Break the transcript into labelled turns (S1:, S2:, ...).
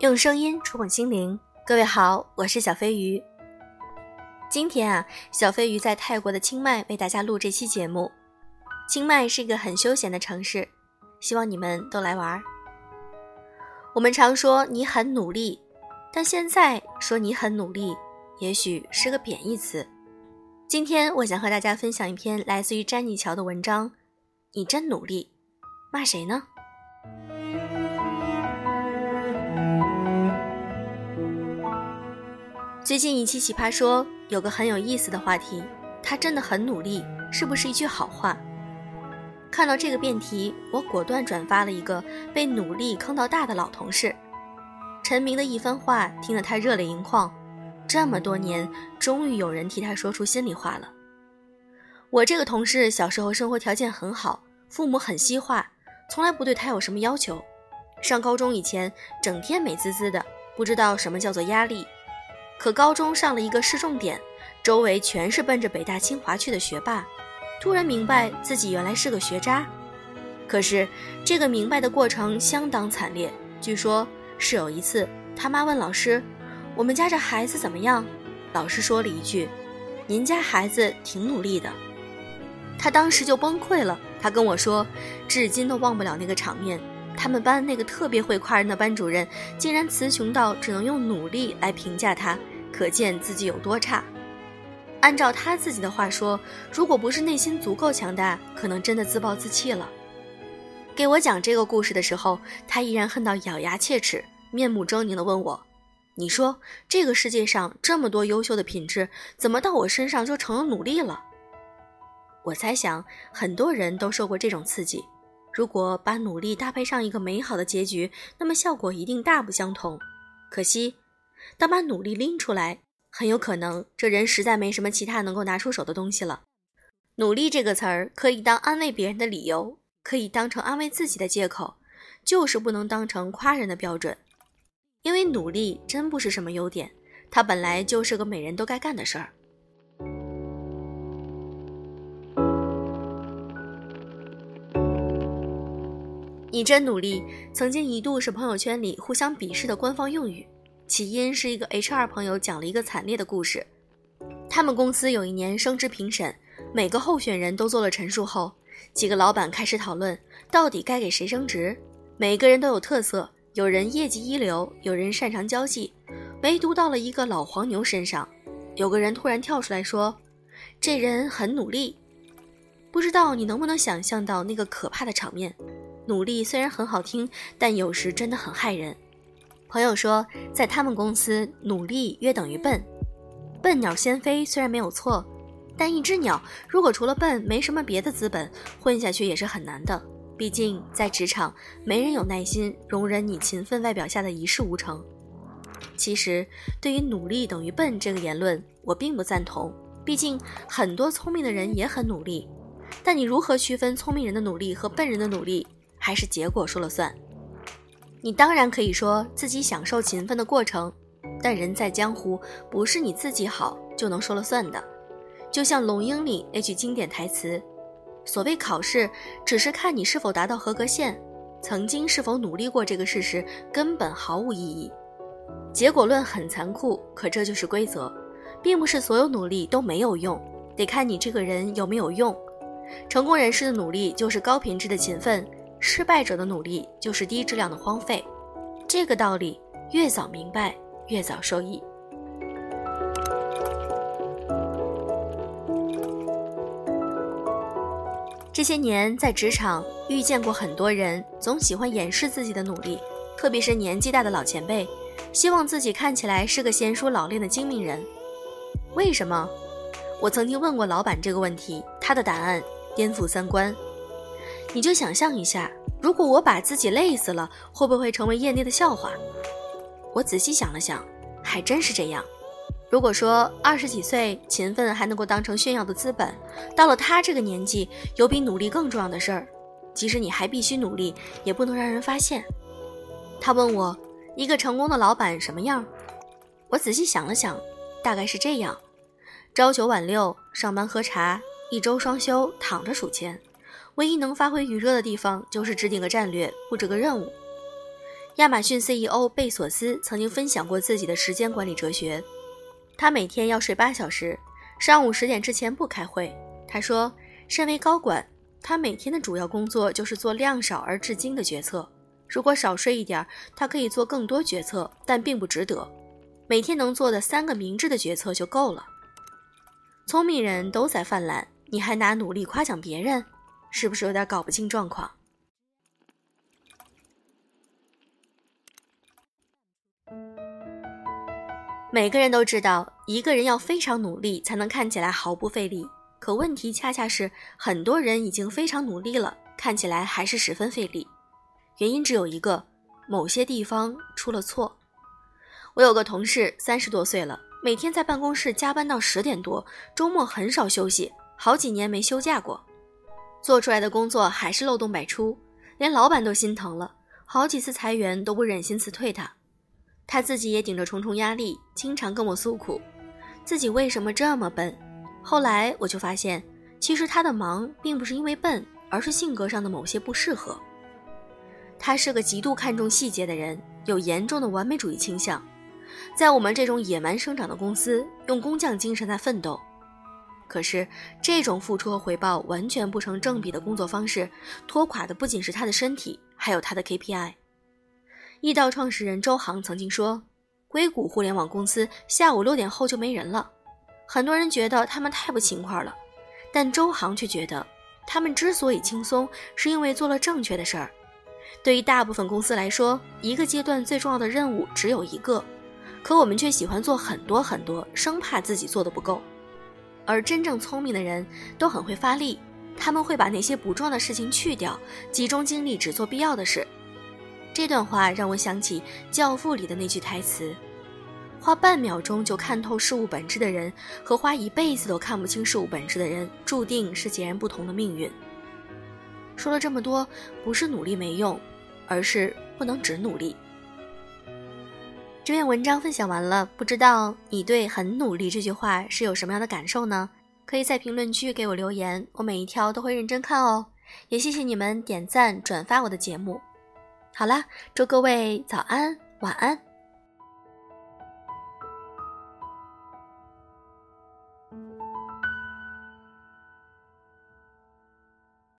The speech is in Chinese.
S1: 用声音触碰心灵，各位好，我是小飞鱼。今天啊，小飞鱼在泰国的清迈为大家录这期节目。清迈是一个很休闲的城市，希望你们都来玩。我们常说你很努力，但现在说你很努力，也许是个贬义词。今天我想和大家分享一篇来自于詹妮乔的文章。你真努力，骂谁呢？最近一期奇葩说有个很有意思的话题，他真的很努力，是不是一句好话？看到这个辩题，我果断转发了一个被努力坑到大的老同事陈明的一番话，听得他热泪盈眶。这么多年，终于有人替他说出心里话了。我这个同事小时候生活条件很好，父母很西化，从来不对他有什么要求。上高中以前，整天美滋滋的，不知道什么叫做压力。可高中上了一个市重点，周围全是奔着北大清华去的学霸，突然明白自己原来是个学渣。可是这个明白的过程相当惨烈。据说是有一次，他妈问老师：“我们家这孩子怎么样？”老师说了一句：“您家孩子挺努力的。”他当时就崩溃了。他跟我说，至今都忘不了那个场面。他们班那个特别会夸人的班主任，竟然词穷到只能用努力来评价他，可见自己有多差。按照他自己的话说，如果不是内心足够强大，可能真的自暴自弃了。给我讲这个故事的时候，他依然恨到咬牙切齿，面目狰狞地问我：“你说这个世界上这么多优秀的品质，怎么到我身上就成了努力了？”我猜想很多人都受过这种刺激。如果把努力搭配上一个美好的结局，那么效果一定大不相同。可惜，当把努力拎出来，很有可能这人实在没什么其他能够拿出手的东西了。努力这个词儿可以当安慰别人的理由，可以当成安慰自己的借口，就是不能当成夸人的标准。因为努力真不是什么优点，它本来就是个每人都该干的事儿。你真努力，曾经一度是朋友圈里互相鄙视的官方用语。起因是一个 HR 朋友讲了一个惨烈的故事。他们公司有一年升职评审，每个候选人都做了陈述后，几个老板开始讨论到底该给谁升职。每个人都有特色，有人业绩一流，有人擅长交际，唯独到了一个老黄牛身上，有个人突然跳出来说：“这人很努力。”不知道你能不能想象到那个可怕的场面？努力虽然很好听，但有时真的很害人。朋友说，在他们公司，努力约等于笨。笨鸟先飞虽然没有错，但一只鸟如果除了笨没什么别的资本，混下去也是很难的。毕竟在职场，没人有耐心容忍你勤奋外表下的一事无成。其实，对于“努力等于笨”这个言论，我并不赞同。毕竟很多聪明的人也很努力，但你如何区分聪明人的努力和笨人的努力？还是结果说了算。你当然可以说自己享受勤奋的过程，但人在江湖，不是你自己好就能说了算的。就像《龙樱》里那句经典台词：“所谓考试，只是看你是否达到合格线，曾经是否努力过这个事实根本毫无意义。结果论很残酷，可这就是规则，并不是所有努力都没有用，得看你这个人有没有用。成功人士的努力就是高品质的勤奋。”失败者的努力就是低质量的荒废，这个道理越早明白，越早受益。这些年在职场遇见过很多人，总喜欢掩饰自己的努力，特别是年纪大的老前辈，希望自己看起来是个娴熟老练的精明人。为什么？我曾经问过老板这个问题，他的答案颠覆三观。你就想象一下，如果我把自己累死了，会不会成为业内的笑话？我仔细想了想，还真是这样。如果说二十几岁勤奋还能够当成炫耀的资本，到了他这个年纪，有比努力更重要的事儿，即使你还必须努力，也不能让人发现。他问我，一个成功的老板什么样？我仔细想了想，大概是这样：朝九晚六，上班喝茶，一周双休，躺着数钱。唯一能发挥余热的地方，就是制定个战略，布置个任务。亚马逊 CEO 贝索斯曾经分享过自己的时间管理哲学。他每天要睡八小时，上午十点之前不开会。他说，身为高管，他每天的主要工作就是做量少而至精的决策。如果少睡一点，他可以做更多决策，但并不值得。每天能做的三个明智的决策就够了。聪明人都在犯懒，你还拿努力夸奖别人，是不是有点搞不清状况？每个人都知道，一个人要非常努力才能看起来毫不费力。可问题恰恰是，很多人已经非常努力了，看起来还是十分费力。原因只有一个，某些地方出了错。我有个同事，三十多岁了，每天在办公室加班到十点多，周末很少休息，好几年没休假过。做出来的工作还是漏洞百出，连老板都心疼了，好几次裁员都不忍心辞退他。他自己也顶着重重压力，经常跟我诉苦，自己为什么这么笨。后来我就发现，其实他的忙并不是因为笨，而是性格上的某些不适合。他是个极度看重细节的人，有严重的完美主义倾向。在我们这种野蛮生长的公司，用工匠精神在奋斗。可是，这种付出和回报完全不成正比的工作方式，拖垮的不仅是他的身体，还有他的 KPI。易道创始人周航曾经说：“硅谷互联网公司下午六点后就没人了。”很多人觉得他们太不勤快了，但周航却觉得，他们之所以轻松，是因为做了正确的事儿。对于大部分公司来说，一个阶段最重要的任务只有一个，可我们却喜欢做很多很多，生怕自己做的不够。而真正聪明的人都很会发力，他们会把那些不重要的事情去掉，集中精力只做必要的事。这段话让我想起《教父》里的那句台词：“花半秒钟就看透事物本质的人，和花一辈子都看不清事物本质的人，注定是截然不同的命运。”说了这么多，不是努力没用，而是不能只努力。这篇文章分享完了，不知道你对“很努力”这句话是有什么样的感受呢？可以在评论区给我留言，我每一条都会认真看哦。也谢谢你们点赞转发我的节目。好啦，祝各位早安晚安。